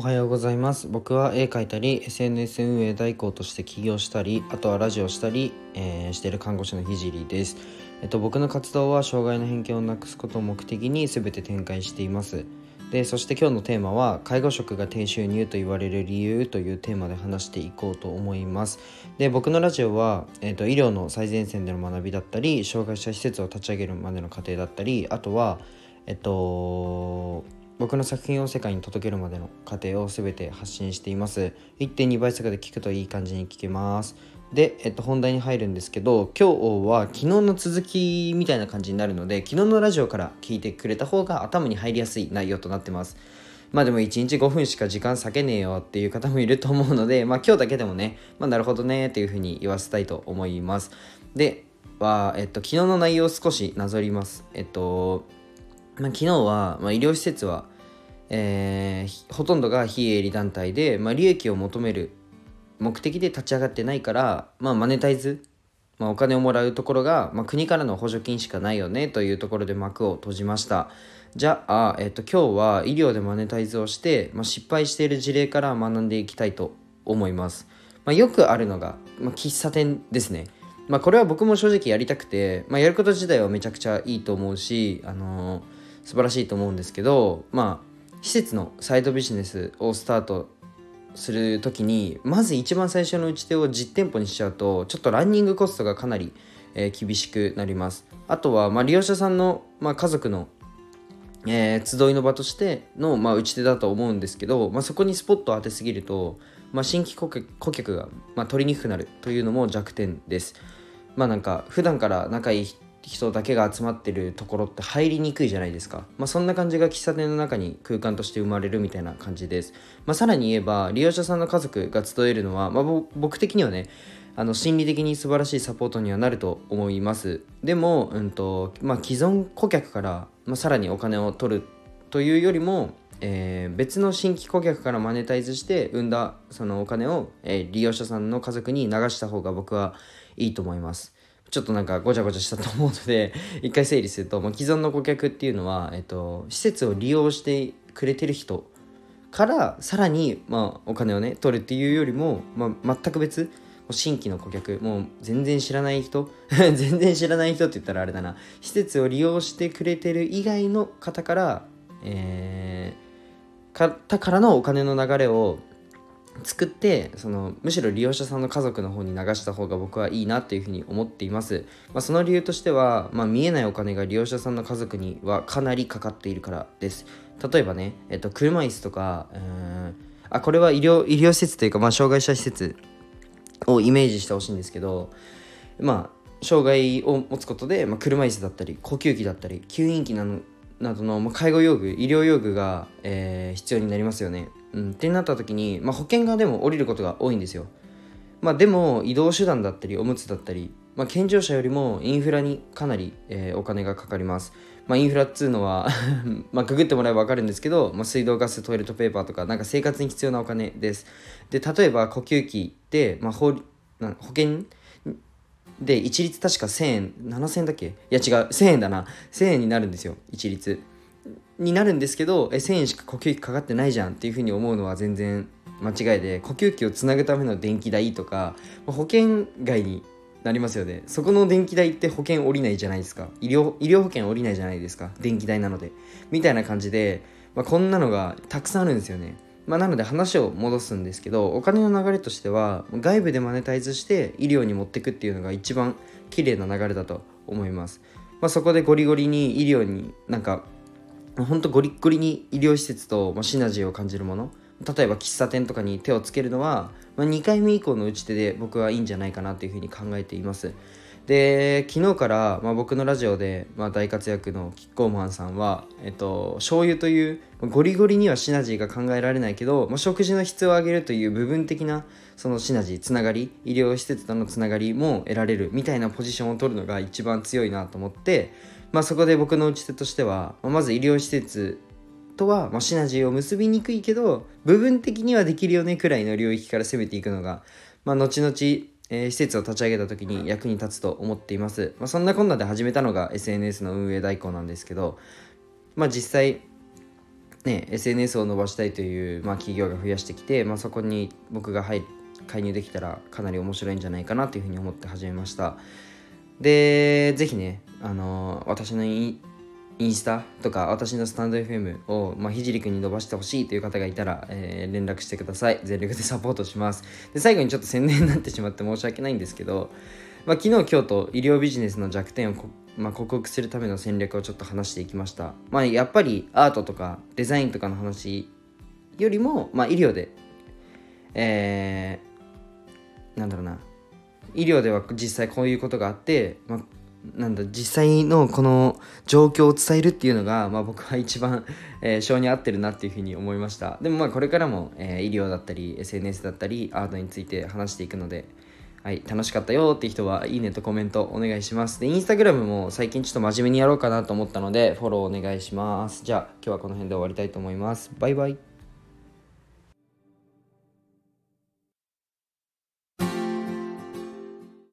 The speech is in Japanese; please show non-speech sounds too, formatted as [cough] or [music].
おはようございます。僕は絵描いたり SNS 運営代行として起業したりあとはラジオしたり、えー、している看護師のひじりです。えっと僕の活動は障害の偏見をなくすことを目的に全て展開しています。でそして今日のテーマは介護職が低収入と言われる理由というテーマで話していこうと思います。で僕のラジオは、えーと、医療の最前線での学びだったり障害者施設を立ち上げるまでの過程だったりあとはえっと僕の作品を世界に届けるまでの過程を全て発信しています1.2倍速で聞くといい感じに聞けますで、えっと、本題に入るんですけど今日は昨日の続きみたいな感じになるので昨日のラジオから聞いてくれた方が頭に入りやすい内容となってますまあでも1日5分しか時間割けねえよっていう方もいると思うので、まあ今日だけでもね、まあなるほどねっていうふうに言わせたいと思います。で、は、えっと、昨日の内容を少しなぞります。えっと、まあ、昨日は、まあ、医療施設は、えー、ほとんどが非営利団体で、まあ、利益を求める目的で立ち上がってないから、まあ、マネタイズ、まあ、お金をもらうところが、まあ、国からの補助金しかないよねというところで幕を閉じました。じゃあ、えっと、今日は医療でマネタイズをして、まあ、失敗している事例から学んでいきたいと思います、まあ、よくあるのが、まあ、喫茶店ですね。まあ、これは僕も正直やりたくて、まあ、やること自体はめちゃくちゃいいと思うし、あのー、素晴らしいと思うんですけど、まあ、施設のサイドビジネスをスタートする時にまず一番最初の打ち手を実店舗にしちゃうとちょっとランニングコストがかなり、えー、厳しくなります。あとは、まあ、利用者さんの、まあ、家族の、えー、集いの場としての、まあ、打ち手だと思うんですけど、まあ、そこにスポットを当てすぎると、まあ、新規顧客が、まあ、取りにくくなるというのも弱点です。まあなんか普段から仲いい人人だけが集まってるところって入りにくいじゃないですか、まあ、そんな感じが喫茶店の中に空間として生まれるみたいな感じです、まあ、さらに言えば利用者さんの家族が集えるのは、まあ、僕的にはねあの心理的に素晴らしいサポートにはなると思います。でも、うんとまあ、既存顧客から、まあ、さらにお金を取るというよりもえー、別の新規顧客からマネタイズして生んだそのお金を、えー、利用者さんの家族に流した方が僕はいいと思います。ちょっとなんかごちゃごちゃしたと思うので [laughs] 一回整理すると、まあ、既存の顧客っていうのは、えっと、施設を利用してくれてる人からさらに、まあ、お金をね取るっていうよりも、まあ、全く別新規の顧客もう全然知らない人 [laughs] 全然知らない人って言ったらあれだな。施設を利用してくれてる以外の方からえー方からのお金の流れを作ってそのむしろ利用者さんの家族の方に流した方が僕はいいなっていうふうに思っています、まあ、その理由としては、まあ、見えないお金が利用者さんの家族にはかなりかかっているからです。例えばね、えっと、車椅子とかうんあこれは医療医療施設というか、まあ、障害者施設をイメージしてほしいんですけどまあ障害を持つことで、まあ、車椅子だったり呼吸器だったり吸引器なのなどの、介護用具医療用具が、えー、必要になりますよね。うん、ってなった時に、まあ、保険がでも降りることが多いんですよ。まあ、でも移動手段だったりおむつだったり、まあ、健常者よりもインフラにかなり、えー、お金がかかります。まあ、インフラっつうのは [laughs] まあググってもらえば分かるんですけど、まあ、水道ガストイレットペーパーとかなんか生活に必要なお金です。で例えば呼吸器で、まあ、保保険で一律確か1000円7000円だっけ？いや違う1000円だな。1000円になるんですよ一律。になるんですけどえ1000円しか呼吸器かかってないじゃんっていうふうに思うのは全然間違いで呼吸器をつなぐための電気代とか保険外になりますよね。そこの電気代って保険下りないじゃないですか。医療医療保険下りないじゃないですか。電気代なので。みたいな感じで、まあ、こんなのがたくさんあるんですよね。まあ、なので話を戻すんですけどお金の流れとしては外部でマネタイズして医療に持っていくっていうのが一番綺麗な流れだと思います、まあ、そこでゴリゴリに医療になんかほんとゴリッゴリに医療施設とシナジーを感じるもの。例えば喫茶店とかに手をつけるのは、まあ、2回目以降の打ち手で僕はいいんじゃないかなというふうに考えています。で昨日から、まあ、僕のラジオで、まあ、大活躍のキッコーマンさんは、えっと、醤油というゴリゴリにはシナジーが考えられないけど、まあ、食事の質を上げるという部分的なそのシナジーつながり医療施設とのつながりも得られるみたいなポジションを取るのが一番強いなと思って、まあ、そこで僕の打ち手としては、まあ、まず医療施設とは、まあ、シナジーを結びにくいけど部分的にはできるよねくらいの領域から攻めていくのが、まあ、後々えー、施設を立ち上げた時に役に立つと思っています。まあ、そんなこんなで始めたのが SNS の運営代行なんですけど、まあ、実際、ね、SNS を伸ばしたいという、まあ、企業が増やしてきて、まあ、そこに僕が入介入できたらかなり面白いんじゃないかなというふうに思って始めましたでぜひね、あの私のインスタとか私のスタンド FM を、まあ、ひじりくんに伸ばしてほしいという方がいたら、えー、連絡してください。全力でサポートします。で最後にちょっと宣伝になってしまって申し訳ないんですけど、まあ、昨日今日と医療ビジネスの弱点をまあ、克服するための戦略をちょっと話していきました。まあ、やっぱりアートとかデザインとかの話よりも、まあ、医療で、えー、なんだろうな、医療では実際こういうことがあって、まあ、なんだ実際のこの状況を伝えるっていうのが、まあ、僕は一番、[laughs] えー、性に合ってるなっていうふうに思いましたでもまあこれからも、えー、医療だったり SNS だったりアートについて話していくので、はい、楽しかったよって人は、いいねとコメントお願いします。で、インスタグラムも最近ちょっと真面目にやろうかなと思ったので、フォローお願いします。じゃあ、今日はこの辺で終わりたいと思います。バイバイ。